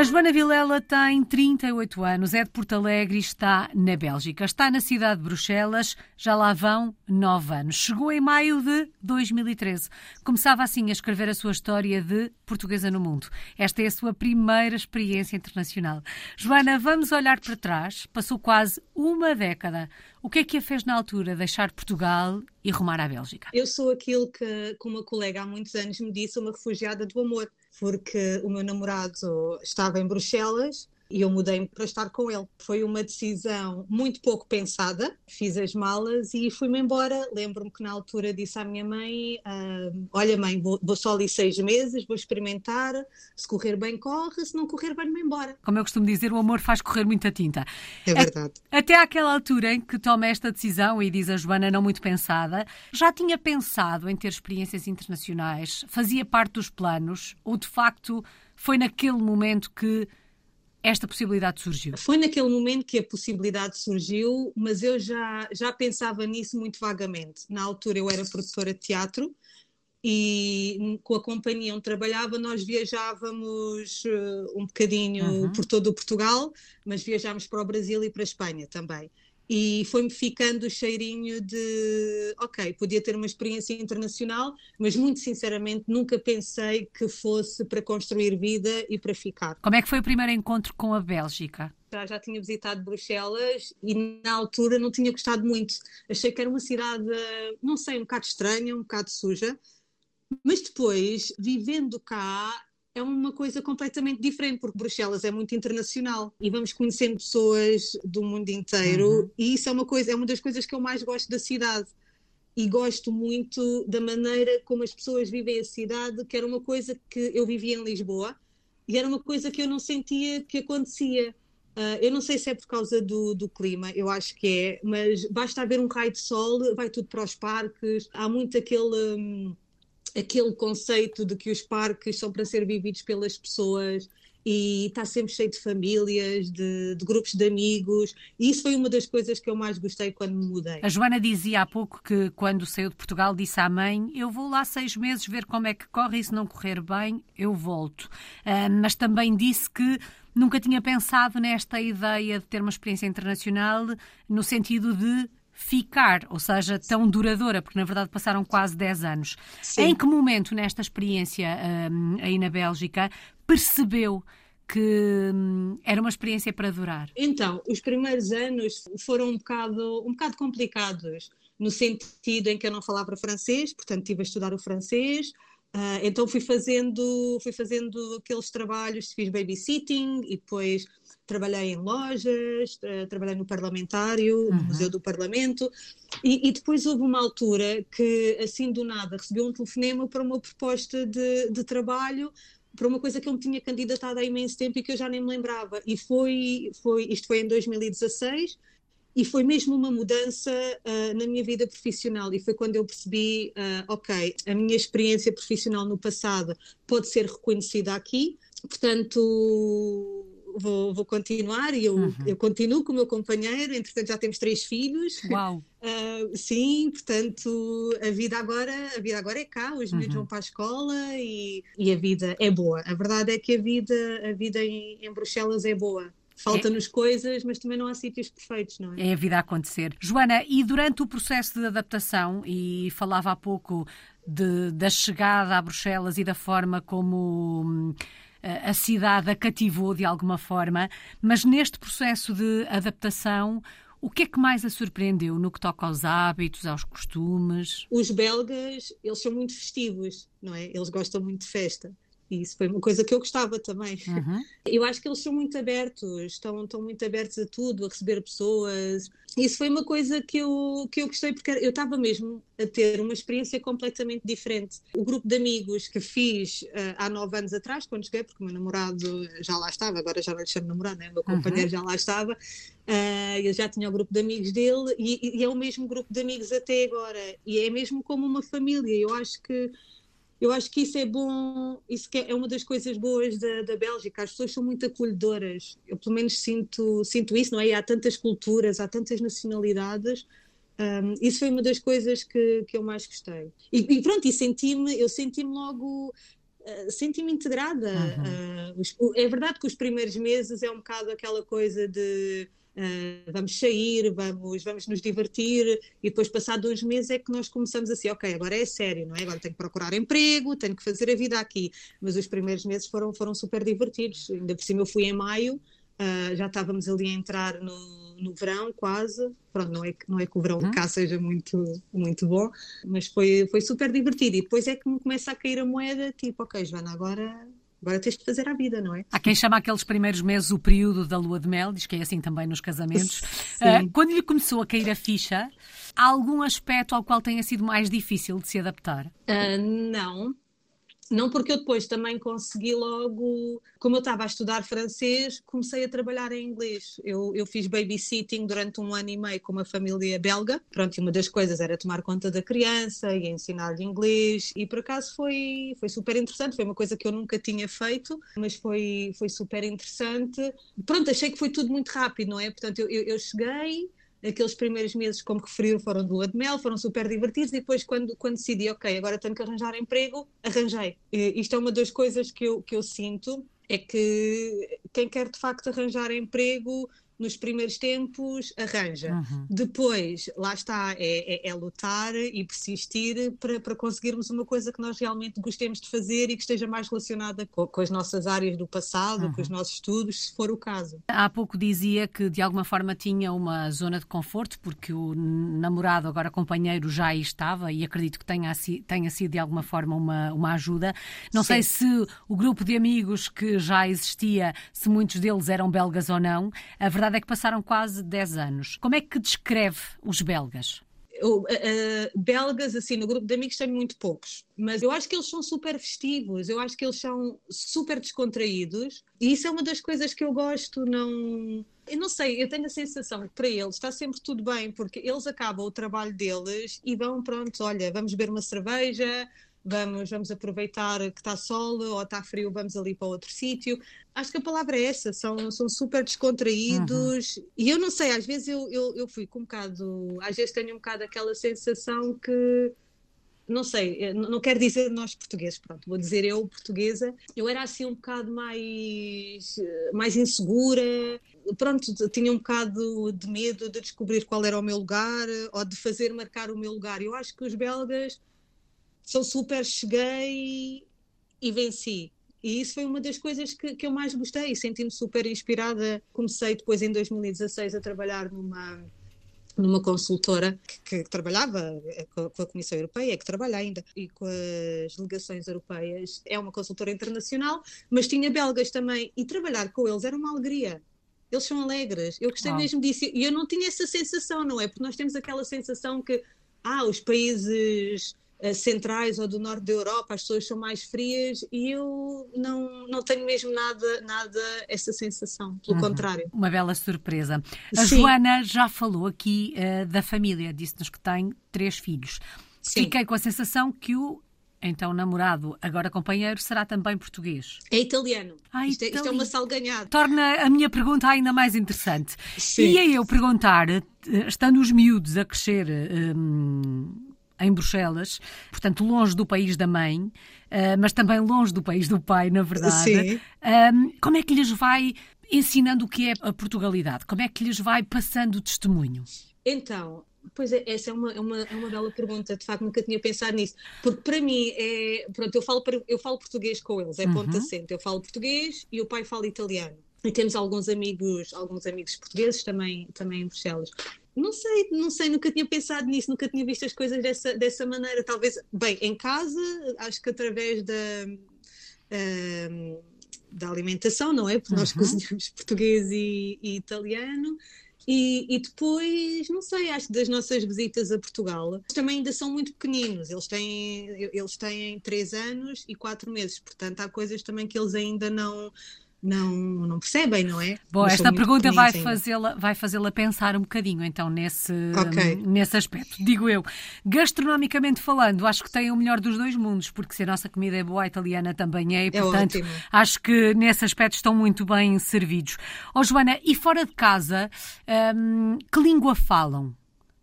A Joana Vilela tem 38 anos, é de Porto Alegre e está na Bélgica. Está na cidade de Bruxelas, já lá vão 9 anos. Chegou em maio de 2013. Começava assim a escrever a sua história de portuguesa no mundo. Esta é a sua primeira experiência internacional. Joana, vamos olhar para trás. Passou quase uma década. O que é que a fez na altura deixar Portugal e rumar à Bélgica? Eu sou aquilo que, como uma colega há muitos anos me disse, uma refugiada do amor porque o meu namorado estava em Bruxelas e eu mudei-me para estar com ele. Foi uma decisão muito pouco pensada. Fiz as malas e fui-me embora. Lembro-me que na altura disse à minha mãe: uh, Olha, mãe, vou, vou, só ali seis meses, vou experimentar. Se correr bem, corre. Se não correr, venho-me embora. Como eu costumo dizer, o amor faz correr muita tinta. É verdade. Até àquela altura em que toma esta decisão, e diz a Joana, não muito pensada, já tinha pensado em ter experiências internacionais? Fazia parte dos planos? Ou de facto foi naquele momento que esta possibilidade surgiu? Foi naquele momento que a possibilidade surgiu, mas eu já, já pensava nisso muito vagamente. Na altura eu era produtora de teatro e com a companhia onde trabalhava nós viajávamos uh, um bocadinho uhum. por todo o Portugal, mas viajámos para o Brasil e para a Espanha também e foi-me ficando o cheirinho de, ok, podia ter uma experiência internacional, mas muito sinceramente nunca pensei que fosse para construir vida e para ficar. Como é que foi o primeiro encontro com a Bélgica? Já, já tinha visitado Bruxelas e na altura não tinha gostado muito. Achei que era uma cidade, não sei, um bocado estranha, um bocado suja. Mas depois, vivendo cá, é uma coisa completamente diferente, porque Bruxelas é muito internacional e vamos conhecendo pessoas do mundo inteiro, uhum. e isso é uma coisa, é uma das coisas que eu mais gosto da cidade. E gosto muito da maneira como as pessoas vivem a cidade, que era uma coisa que eu vivia em Lisboa e era uma coisa que eu não sentia que acontecia. Uh, eu não sei se é por causa do, do, clima, eu acho que é, mas basta haver um raio de sol, vai tudo para os parques, há muito aquele. Um, aquele conceito de que os parques são para ser vividos pelas pessoas e está sempre cheio de famílias, de, de, grupos de amigos, e isso foi uma das coisas que eu mais gostei quando me mudei. A Joana dizia há pouco que quando saiu de Portugal disse à mãe: Eu vou lá seis meses ver como é que corre, e se não correr bem, eu volto. Uh, mas também disse que nunca tinha pensado nesta ideia de ter uma experiência internacional no sentido de ficar, ou seja, tão duradoura, porque na verdade passaram quase 10 anos. Sim. Em que momento nesta experiência um, aí na Bélgica percebeu que hum, era uma experiência para durar? Então, os primeiros anos foram um bocado, um bocado complicados, no sentido em que eu não falava francês, portanto tive a estudar o francês, Uh, então fui fazendo, fui fazendo aqueles trabalhos, fiz babysitting e depois trabalhei em lojas, trabalhei no parlamentário, uhum. no Museu do Parlamento, e, e, depois houve uma altura que, assim do nada, recebi um telefonema para uma proposta de, de trabalho para uma coisa que eu me tinha candidatado há imenso tempo e que eu já nem me lembrava. E foi, foi isto foi em 2016, e foi mesmo uma mudança uh, na minha vida profissional e foi quando eu percebi, uh, ok, a minha experiência profissional no passado pode ser reconhecida aqui, portanto vou, vou continuar e eu, uhum. eu continuo com o meu companheiro, entretanto já temos três filhos. Uau! Uh, sim, portanto a vida agora, a vida agora é cá, os miúdos uhum. vão para a escola e, e a vida é boa. A verdade é que a vida, a vida em, em Bruxelas é boa. Falta-nos é. coisas, mas também não há sítios perfeitos, não é? É a vida a acontecer. Joana, e durante o processo de adaptação, e falava há pouco de, da chegada a Bruxelas e da forma como hum, a cidade a cativou de alguma forma, mas neste processo de adaptação, o que é que mais a surpreendeu no que toca aos hábitos, aos costumes? Os belgas, eles são muito festivos, não é? Eles gostam muito de festa. E isso foi uma coisa que eu gostava também. Uhum. Eu acho que eles são muito abertos, estão, estão muito abertos a tudo, a receber pessoas. Isso foi uma coisa que eu, que eu gostei, porque eu estava mesmo a ter uma experiência completamente diferente. O grupo de amigos que fiz uh, há nove anos atrás, quando cheguei, porque o meu namorado já lá estava, agora já não lhe chamo namorado, né? o meu companheiro uhum. já lá estava, uh, ele já tinha o grupo de amigos dele e, e é o mesmo grupo de amigos até agora. E é mesmo como uma família. Eu acho que eu acho que isso é bom, isso é, é uma das coisas boas da, da Bélgica, as pessoas são muito acolhedoras, eu pelo menos sinto, sinto isso, não é? Há tantas culturas, há tantas nacionalidades, um, isso foi uma das coisas que, que eu mais gostei. E, e pronto, e senti-me, eu senti-me logo uh, senti-me integrada. Uhum. Uh, é verdade que os primeiros meses é um bocado aquela coisa de Uh, vamos sair, vamos, vamos nos divertir, e depois, passados uns meses, é que nós começamos assim, ok, agora é sério, não é? Agora tenho que procurar emprego, tenho que fazer a vida aqui. Mas os primeiros meses foram, foram super divertidos. Ainda por cima, eu fui em maio, uh, já estávamos ali a entrar no, no verão, quase. Pronto, não é, não é que o verão uhum. cá seja muito, muito bom, mas foi, foi super divertido. E depois é que me começa a cair a moeda, tipo, ok, Joana, agora Agora tens de fazer a vida, não é? Há quem chama aqueles primeiros meses o período da lua de mel, diz que é assim também nos casamentos. Uh, quando lhe começou a cair a ficha, há algum aspecto ao qual tenha sido mais difícil de se adaptar? Uh, não, não porque eu depois também consegui logo, como eu estava a estudar francês, comecei a trabalhar em inglês. Eu, eu fiz babysitting durante um ano e meio com uma família belga. Pronto, e uma das coisas era tomar conta da criança e ensinar-lhe inglês. E por acaso foi, foi super interessante. Foi uma coisa que eu nunca tinha feito, mas foi, foi super interessante. Pronto, achei que foi tudo muito rápido, não é? Portanto, eu, eu, eu cheguei aqueles primeiros meses, como referiu, foram de lua de mel, foram super divertidos, e depois quando, quando decidi, ok, agora tenho que arranjar emprego, arranjei. E isto é uma das coisas que eu, que eu sinto, é que quem quer de facto arranjar emprego nos primeiros tempos arranja. Uhum. Depois, lá está, é, é, é, lutar e persistir para, para conseguirmos uma coisa que nós realmente gostemos de fazer e que esteja mais relacionada com, com as nossas áreas do passado, uhum. com os nossos estudos, se for o caso. Há pouco dizia que de alguma forma tinha uma zona de conforto, porque o namorado, agora companheiro, já aí estava e acredito que tenha, tenha sido de alguma forma uma, uma ajuda. Não Sim. sei se o grupo de amigos que já existia, se muitos deles eram belgas ou não. A verdade verdade é que passaram quase 10 anos. Como é que descreve os belgas? uh, belgas, assim, no grupo de amigos tenho muito poucos, mas eu acho que eles são super festivos, eu acho que eles são super descontraídos e isso é uma das coisas que eu gosto, não... Eu não sei, eu tenho a sensação que para eles está sempre tudo bem, porque eles acabam o trabalho deles e vão, pronto, olha, vamos beber uma cerveja, vamos, vamos aproveitar que está sol ou está frio, vamos ali para outro sítio. Acho que a palavra é essa, são, são super descontraídos uhum. e eu não sei, às vezes eu, eu, eu fui com um bocado, às vezes tenho um bocado aquela sensação que não sei, não quero dizer nós portugueses, pronto, vou dizer eu portuguesa, eu era assim um bocado mais, mais insegura, pronto, tinha um bocado de medo de descobrir qual era o meu lugar ou de fazer marcar o meu lugar. Eu acho que os belgas são super cheguei e venci. E isso foi uma das coisas que, que eu mais gostei, senti-me super inspirada. Comecei depois em 2016 a trabalhar numa numa consultora que, que, trabalhava com a Comissão Europeia, que trabalha ainda, e com as delegações europeias. É uma consultora internacional, mas tinha belgas também, e trabalhar com eles era uma alegria. Eles são alegres. Eu gostei mesmo disso. E eu não tinha essa sensação, não é? Porque nós temos aquela sensação que, ah, os países eh, centrais ou do norte da Europa, as pessoas são mais frias e eu não, não tenho mesmo nada, nada essa sensação, pelo uhum. contrário. Uma bela surpresa. A Sim. Joana já falou aqui uh, da família, disse-nos que tem três filhos. Sim. Fiquei com a sensação que o então, namorado, agora companheiro, será também português? É italiano. Ah, isto, é, isto é uma salganhada. Torna a minha pergunta ainda mais interessante. Sim. Ia eu perguntar, eh, estando os miúdos a crescer um, em Bruxelas, portanto, longe do país da mãe, uh, mas também longe do país do pai, na verdade. Sim. como é que lhes vai ensinando o que é a Portugalidade? Como é que lhes vai passando o testemunho? Então, Pois é, essa é uma, é uma, é uma bela pergunta, de facto nunca tinha pensado nisso, porque para mim é, pronto, eu falo, eu falo português com eles, é uhum. ponto acento, eu falo português e o pai fala italiano. E temos alguns amigos, alguns amigos portugueses também, também em Bruxelas. Não sei, não sei, nunca tinha pensado nisso, nunca tinha visto as coisas dessa, dessa maneira. Talvez, bem, em casa, acho que através da, uh, da alimentação, não é? Porque nós uhum. cozinhamos português e, e italiano. E, e, depois, não sei, acho que das nossas visitas a Portugal, também ainda são muito pequeninos. Eles têm, eles têm 3 anos e 4 meses, portanto, há coisas também que eles ainda não, não, não percebem, não é? Bom, esta pergunta vai fazê-la vai fazê-la pensar um bocadinho então nesse, okay. nesse aspecto. Digo eu, gastronomicamente falando, acho que tem o melhor dos dois mundos, porque se a nossa comida é boa, a italiana também é, e é portanto ótimo. acho que nesse aspecto estão muito bem servidos. Ó oh, Joana, e fora de casa, hum, que língua falam?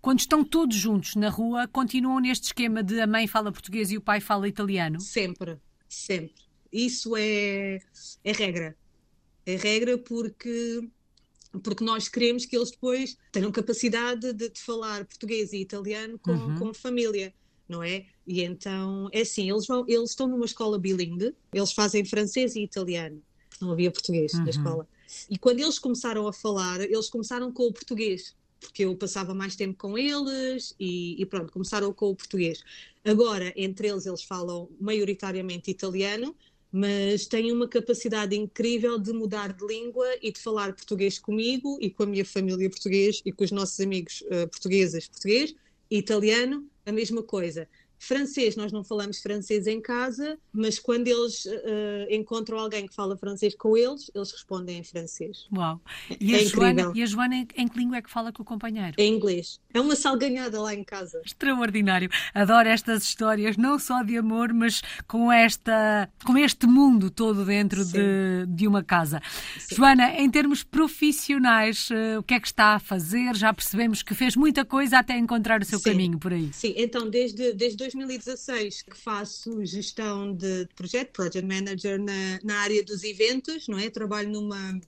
Quando estão todos juntos na rua, continuam neste esquema de a mãe fala português e o pai fala italiano? Sempre, sempre isso é, é regra. É regra porque porque nós queremos que eles depois tenham capacidade de, de falar português e italiano com, uhum. com família, não é? E então, é assim, eles, vão, eles estão numa escola bilingue, eles fazem francês e italiano, não havia português uhum. na escola. E quando eles começaram a falar, eles começaram com o português, porque eu passava mais tempo com eles e, e pronto, começaram com o português. Agora, entre eles, eles falam maioritariamente italiano, mas têm uma capacidade incrível de mudar de língua e de falar português comigo e com a minha família português e com os nossos amigos uh, portugueses português, italiano, a mesma coisa. Francês, nós não falamos francês em casa, mas quando eles uh, encontram alguém que fala francês com eles, eles respondem em francês. Uau! E, é a, Joana, e a Joana, em que língua é que fala com o companheiro? Em inglês. É uma salganhada lá em casa. Extraordinário. Adoro estas histórias, não só de amor, mas com, esta, com este mundo todo dentro de, de uma casa. Sim. Joana, em termos profissionais, uh, o que é que está a fazer? Já percebemos que fez muita coisa até encontrar o seu Sim. caminho por aí. Sim, então desde, desde 2016 que faço gestão de, projeto, Project Manager na, na área dos eventos, não é? Trabalho numa,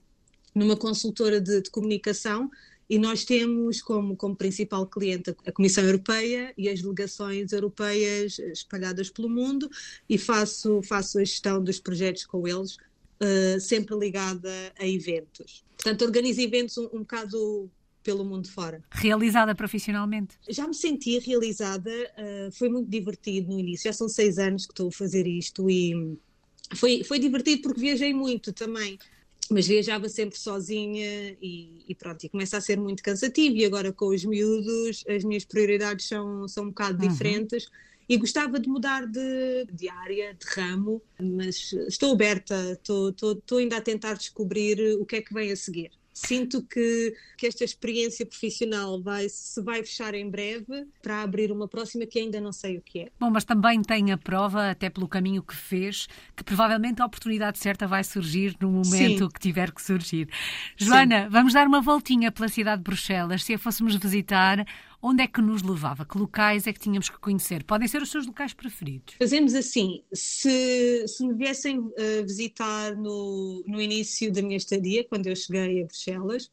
numa consultora de, de comunicação e nós temos como, como principal cliente a Comissão Europeia e as delegações europeias espalhadas pelo mundo e faço, faço a gestão dos projetos com eles, uh, sempre ligada a eventos. Portanto, organizo eventos um, um bocado pelo mundo fora. Realizada profissionalmente? Já me senti realizada, uh, foi muito divertido no início, já são seis anos que estou a fazer isto e foi, foi divertido porque viajei muito também. Mas viajava sempre sozinha e, e pronto, e começa a ser muito cansativo. E agora com os miúdos, as minhas prioridades são, são um bocado uhum. diferentes e gostava de mudar de, de área, de ramo, mas estou aberta, estou, estou, estou ainda a tentar descobrir o que é que vem a seguir sinto que, que esta experiência profissional vai, se vai fechar em breve para abrir uma próxima que ainda não sei o que é. Bom, mas também tem a prova, até pelo caminho que fez, que provavelmente a oportunidade certa vai surgir no momento Sim. que tiver que surgir. Joana, Sim. vamos dar uma voltinha pela cidade de Bruxelas. Se a fôssemos visitar, onde é que nos levava? Que locais é que tínhamos que conhecer? Podem ser os seus locais preferidos. Fazemos assim: se, se me viessem uh, visitar no, no início da minha estadia, quando eu cheguei a Bruxelas,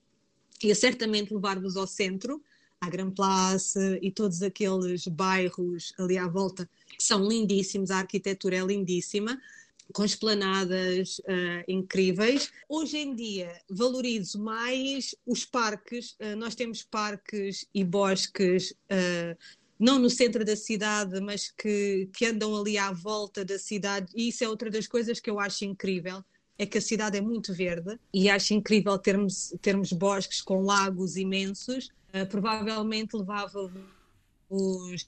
ia certamente levar-vos ao centro, à Grand Place e todos aqueles bairros ali à volta que são lindíssimos, a arquitetura é lindíssima com esplanadas uh, incríveis. Hoje em dia valorizo mais os parques. Uh, nós temos parques e bosques, uh, não no centro da cidade, mas que, que andam ali à volta da cidade, e isso é outra das coisas que eu acho incrível. É que a cidade é muito verde e acho incrível termos, termos bosques com lagos imensos. provavelmente levava os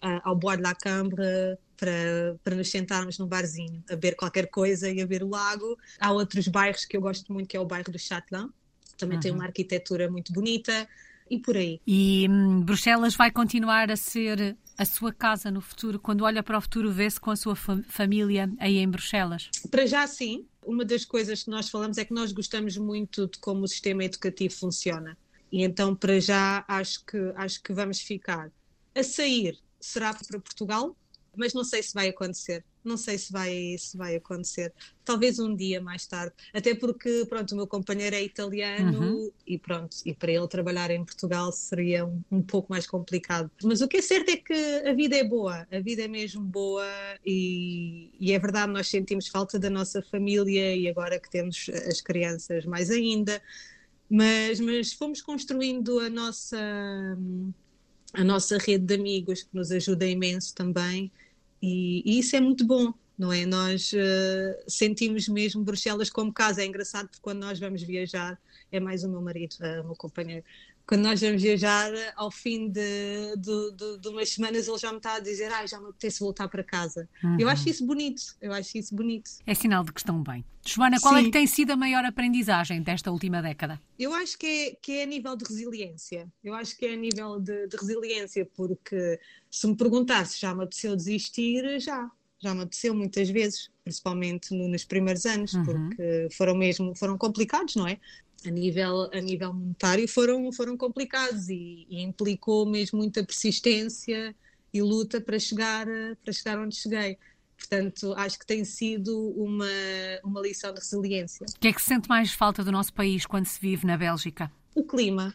ao Bois de la Cambre para, para nos sentarmos num barzinho a ver qualquer coisa e a ver o lago. Há outros bairros que eu gosto muito, que é o bairro do Châtelain, também uhum. tem uma arquitetura muito bonita e por aí. E hum, Bruxelas vai continuar a ser a sua casa no futuro? Quando olha para o futuro, vê-se com a sua família aí em Bruxelas? Para já, sim. Uma das coisas que nós falamos é que nós gostamos muito de como o sistema educativo funciona. E então, para já, acho que, acho que vamos ficar. A sair, será para Portugal, mas não sei se vai acontecer. Não sei se vai, se vai acontecer. Talvez um dia mais tarde. Até porque, pronto, o meu companheiro é italiano uhum. e pronto, e para ele trabalhar em Portugal seria um, um, pouco mais complicado. Mas o que é certo é que a vida é boa, a vida é mesmo boa e, e é verdade, nós sentimos falta da nossa família e agora que temos as crianças mais ainda. Mas, mas fomos construindo a nossa a nossa rede de amigos que nos ajuda imenso também e, e isso é muito bom, não é? Nós uh, sentimos mesmo Bruxelas como casa. É engraçado porque quando nós vamos viajar, é mais o meu marido, uh, o meu companheiro, quando nós vamos viajar, ao fim de, de, de, de, umas semanas, ele já me está a dizer: ah, já me apetece voltar para casa. Uhum. Eu acho isso bonito, eu acho isso bonito. É sinal de que estão bem. Joana, qual Sim. é que tem sido a maior aprendizagem desta última década? Eu acho que é, que é a nível de resiliência. Eu acho que é a nível de, de resiliência, porque se me perguntasse já me apeteceu desistir, já. Já me apeteceu muitas vezes, principalmente no, nos primeiros anos, uhum. porque foram mesmo foram complicados, não é? A nível, a nível monetário foram, foram complicados e, e, implicou mesmo muita persistência e luta para chegar, para chegar onde cheguei. Portanto, acho que tem sido uma, uma lição de resiliência. O que é que se sente mais falta do nosso país quando se vive na Bélgica? O clima.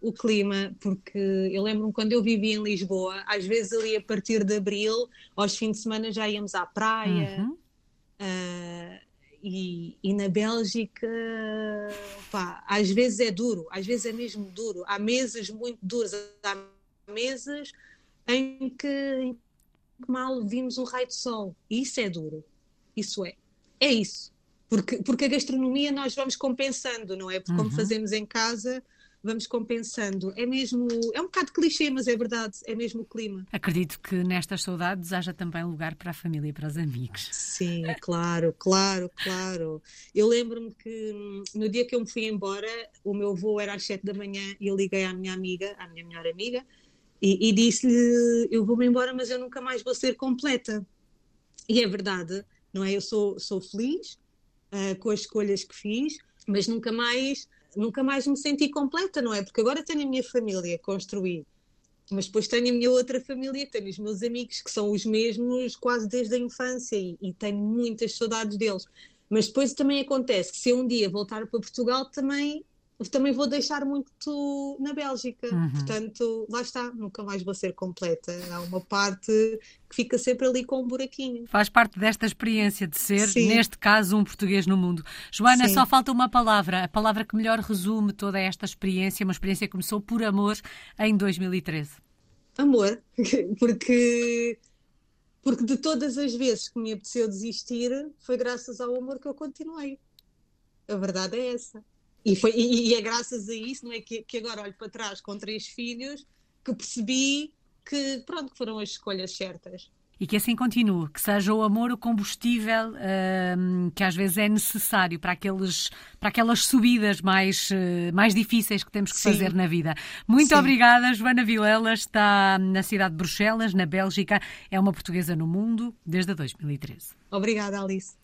O clima, porque eu lembro-me quando eu vivia em Lisboa, às vezes ali a partir de abril, aos fins de semana já íamos à praia. Uhum. Uh, e, e, na Bélgica, pá, às vezes é duro, às vezes é mesmo duro. Há meses muito duros, há meses em que, mal vimos um raio de sol. E isso é duro. Isso é. É isso. Porque, porque a gastronomia nós vamos compensando, não é? Porque como uhum. fazemos em casa, vamos compensando. É mesmo, é um bocado clichê, mas é verdade, é mesmo o clima. Acredito que nestas saudades haja também lugar para a família e para os amigos. Sim, claro, claro, claro. Eu lembro-me que hum, no dia que eu me fui embora, o meu voo era às sete da manhã e eu liguei à minha amiga, à minha melhor amiga, e, e disse-lhe: Eu vou-me embora, mas eu nunca mais vou ser completa. E é verdade, não é? Eu sou, sou feliz uh, com as escolhas que fiz, mas nunca mais, nunca mais me senti completa, não é? Porque agora tenho a minha família construir, mas depois tenho a minha outra família, tenho os meus amigos que são os mesmos quase desde a infância e, e tenho muitas saudades deles. Mas depois também acontece que se eu um dia voltar para Portugal também também vou deixar muito na Bélgica, uhum. portanto, lá está, nunca mais vou ser completa. Há uma parte que fica sempre ali com um buraquinho. Faz parte desta experiência de ser, Sim. neste caso, um português no mundo. Joana, Sim. só falta uma palavra, a palavra que melhor resume toda esta experiência, uma experiência que começou por amor em 2013. Amor, porque porque de todas as vezes que me apeteceu desistir, foi graças ao amor que eu continuei. A verdade é essa. E, foi, e, e, é graças a isso, não é, que, que agora olho para trás com três filhos que percebi que, pronto, foram as escolhas certas. E que assim continue, que seja o amor o combustível uh, que às vezes é necessário para, aqueles, para aquelas subidas mais, uh, mais difíceis que temos que Sim. fazer na vida. Muito Sim. obrigada, Joana Vilela, está na cidade de Bruxelas, na Bélgica, é uma portuguesa no mundo desde 2013. Obrigada, Alice.